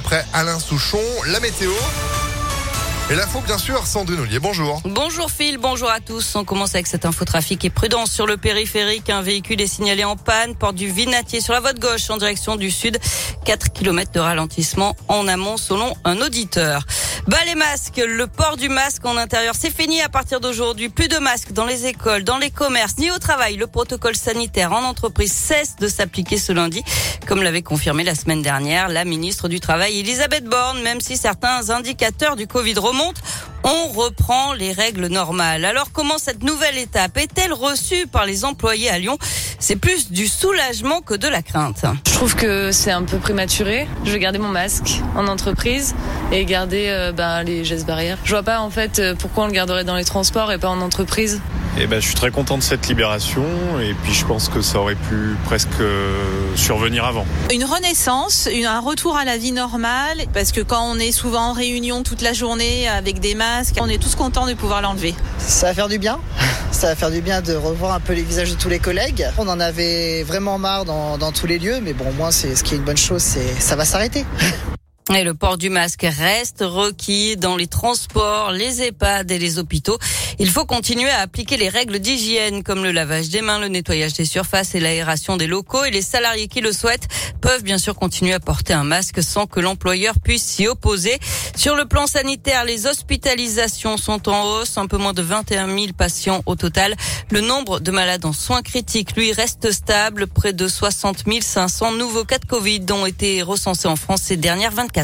après Alain Souchon. La météo. Et l'info, bien sûr, Sandrine Ollier, bonjour. Bonjour Phil, bonjour à tous. On commence avec cette infotrafic et prudence sur le périphérique. Un véhicule est signalé en panne, porte du Vinatier sur la voie de gauche en direction du sud. 4 km de ralentissement en amont selon un auditeur. Bah les masques, le port du masque en intérieur, c'est fini à partir d'aujourd'hui. Plus de masques dans les écoles, dans les commerces, ni au travail. Le protocole sanitaire en entreprise cesse de s'appliquer ce lundi, comme l'avait confirmé la semaine dernière la ministre du Travail Elisabeth Borne, même si certains indicateurs du Covid remontent on reprend les règles normales. Alors comment cette nouvelle étape est-elle reçue par les employés à Lyon? C'est plus du soulagement que de la crainte. Je trouve que c'est un peu prématuré. Je vais garder mon masque en entreprise et garder euh, ben, les gestes barrières. Je vois pas en fait euh, pourquoi on le garderait dans les transports et pas en entreprise. Eh ben, je suis très content de cette libération et puis je pense que ça aurait pu presque euh, survenir avant. Une renaissance, un retour à la vie normale parce que quand on est souvent en réunion toute la journée avec des masques, on est tous contents de pouvoir l'enlever. Ça va faire du bien. Ça va faire du bien de revoir un peu les visages de tous les collègues. On en avait vraiment marre dans, dans tous les lieux, mais bon, au moins, c'est ce qui est une bonne chose, c'est ça va s'arrêter. Et le port du masque reste requis dans les transports, les EHPAD et les hôpitaux. Il faut continuer à appliquer les règles d'hygiène comme le lavage des mains, le nettoyage des surfaces et l'aération des locaux. Et les salariés qui le souhaitent peuvent bien sûr continuer à porter un masque sans que l'employeur puisse s'y opposer. Sur le plan sanitaire, les hospitalisations sont en hausse, un peu moins de 21 000 patients au total. Le nombre de malades en soins critiques, lui, reste stable. Près de 60 500 nouveaux cas de Covid ont été recensés en France ces dernières 24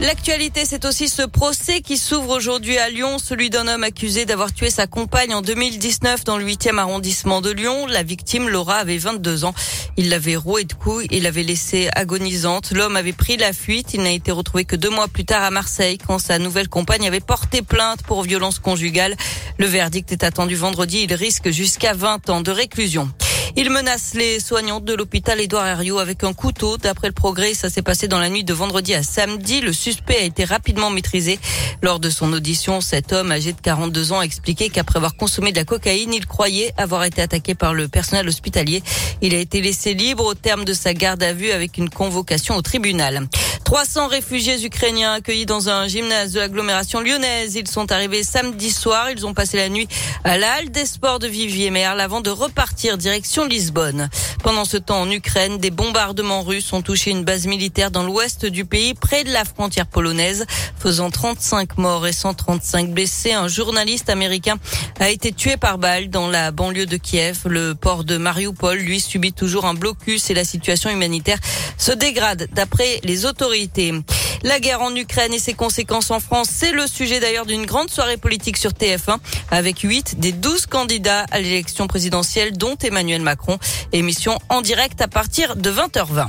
L'actualité, c'est aussi ce procès qui s'ouvre aujourd'hui à Lyon, celui d'un homme accusé d'avoir tué sa compagne en 2019 dans le 8e arrondissement de Lyon. La victime, Laura, avait 22 ans. Il l'avait roué de coups et l'avait laissée agonisante. L'homme avait pris la fuite. Il n'a été retrouvé que deux mois plus tard à Marseille quand sa nouvelle compagne avait porté plainte pour violence conjugale. Le verdict est attendu vendredi. Il risque jusqu'à 20 ans de réclusion. Il menace les soignantes de l'hôpital Édouard Herriot avec un couteau. D'après le progrès, ça s'est passé dans la nuit de vendredi à samedi. Le suspect a été rapidement maîtrisé. Lors de son audition, cet homme âgé de 42 ans a expliqué qu'après avoir consommé de la cocaïne, il croyait avoir été attaqué par le personnel hospitalier. Il a été laissé libre au terme de sa garde à vue avec une convocation au tribunal. 300 réfugiés ukrainiens accueillis dans un gymnase de l'agglomération lyonnaise. Ils sont arrivés samedi soir. Ils ont passé la nuit à la halle des sports de Viviers-Merle avant de repartir direction Lisbonne. Pendant ce temps, en Ukraine, des bombardements russes ont touché une base militaire dans l'ouest du pays, près de la frontière polonaise, faisant 35 morts et 135 blessés. Un journaliste américain a été tué par balle dans la banlieue de Kiev. Le port de Mariupol, lui, subit toujours un blocus et la situation humanitaire se dégrade d'après les autorités. La guerre en Ukraine et ses conséquences en France, c'est le sujet d'ailleurs d'une grande soirée politique sur TF1 avec 8 des 12 candidats à l'élection présidentielle dont Emmanuel Macron. Émission en direct à partir de 20h20.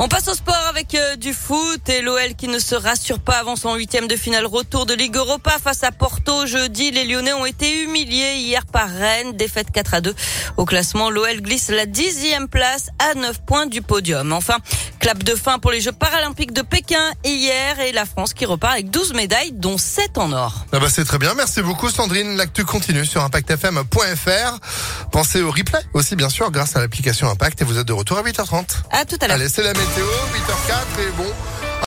On passe au sport avec euh, du foot et l'OL qui ne se rassure pas avant son huitième de finale retour de Ligue Europa face à Porto jeudi. Les Lyonnais ont été humiliés hier par Rennes, défaite 4 à 2. Au classement, l'OL glisse la dixième place à 9 points du podium. Enfin, clap de fin pour les Jeux paralympiques de Pékin hier et la France qui repart avec 12 médailles dont 7 en or. Ah bah c'est très bien, merci beaucoup Sandrine. L'actu continue sur impactfm.fr. Pensez au replay aussi bien sûr grâce à l'application Impact et vous êtes de retour à 8h30. À tout à l'heure. Allez, c'est la météo, 8h04 et bon,